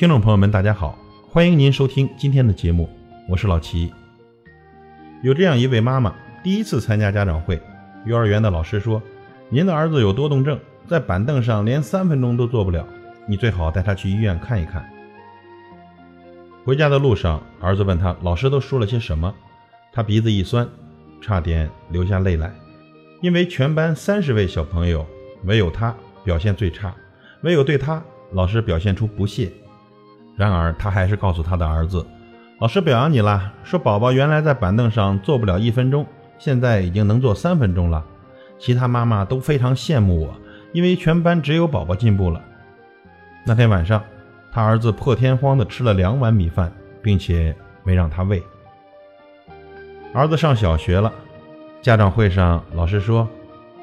听众朋友们，大家好，欢迎您收听今天的节目，我是老齐。有这样一位妈妈，第一次参加家长会，幼儿园的老师说：“您的儿子有多动症，在板凳上连三分钟都坐不了，你最好带他去医院看一看。”回家的路上，儿子问他老师都说了些什么，他鼻子一酸，差点流下泪来，因为全班三十位小朋友，唯有他表现最差，唯有对他老师表现出不屑。然而，他还是告诉他的儿子：“老师表扬你了，说宝宝原来在板凳上坐不了一分钟，现在已经能坐三分钟了。其他妈妈都非常羡慕我，因为全班只有宝宝进步了。”那天晚上。他儿子破天荒地吃了两碗米饭，并且没让他喂。儿子上小学了，家长会上老师说，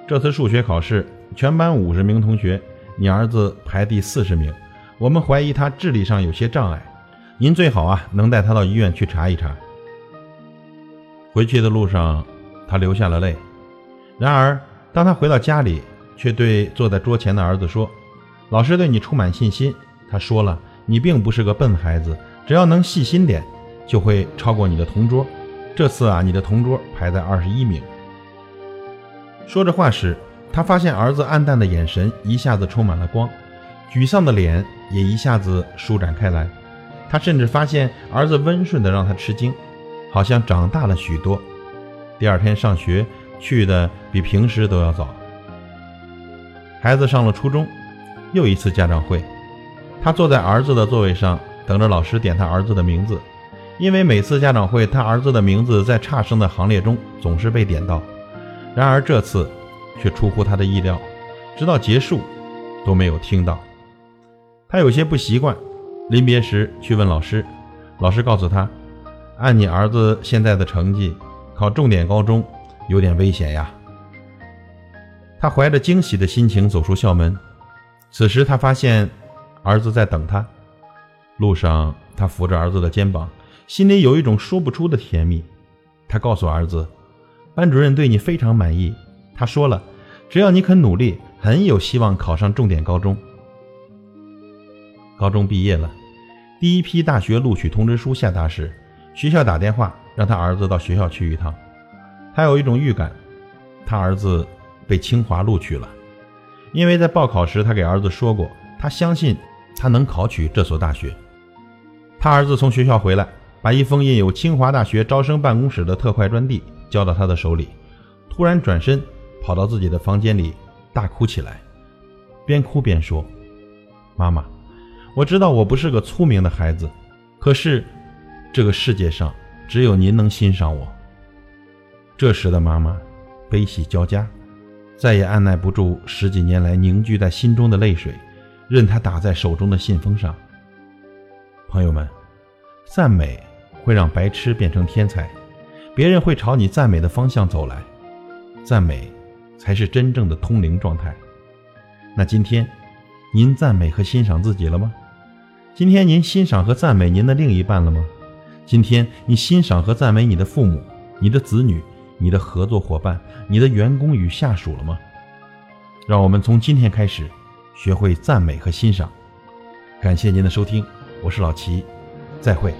这次数学考试全班五十名同学，你儿子排第四十名，我们怀疑他智力上有些障碍，您最好啊能带他到医院去查一查。回去的路上，他流下了泪。然而，当他回到家里，却对坐在桌前的儿子说：“老师对你充满信心。”他说了：“你并不是个笨孩子，只要能细心点，就会超过你的同桌。这次啊，你的同桌排在二十一名。”说着话时，他发现儿子暗淡的眼神一下子充满了光，沮丧的脸也一下子舒展开来。他甚至发现儿子温顺的让他吃惊，好像长大了许多。第二天上学去的比平时都要早。孩子上了初中，又一次家长会。他坐在儿子的座位上，等着老师点他儿子的名字，因为每次家长会，他儿子的名字在差生的行列中总是被点到。然而这次却出乎他的意料，直到结束都没有听到。他有些不习惯，临别时去问老师，老师告诉他，按你儿子现在的成绩，考重点高中有点危险呀。他怀着惊喜的心情走出校门，此时他发现。儿子在等他，路上他扶着儿子的肩膀，心里有一种说不出的甜蜜。他告诉儿子，班主任对你非常满意，他说了，只要你肯努力，很有希望考上重点高中。高中毕业了，第一批大学录取通知书下达时，学校打电话让他儿子到学校去一趟。他有一种预感，他儿子被清华录取了，因为在报考时他给儿子说过，他相信。他能考取这所大学。他儿子从学校回来，把一封印有清华大学招生办公室的特快专递交到他的手里，突然转身跑到自己的房间里大哭起来，边哭边说：“妈妈，我知道我不是个聪明的孩子，可是这个世界上只有您能欣赏我。”这时的妈妈悲喜交加，再也按耐不住十几年来凝聚在心中的泪水。任它打在手中的信封上。朋友们，赞美会让白痴变成天才，别人会朝你赞美的方向走来，赞美才是真正的通灵状态。那今天，您赞美和欣赏自己了吗？今天您欣赏和赞美您的另一半了吗？今天你欣赏和赞美你的父母、你的子女、你的合作伙伴、你的员工与下属了吗？让我们从今天开始。学会赞美和欣赏，感谢您的收听，我是老齐，再会。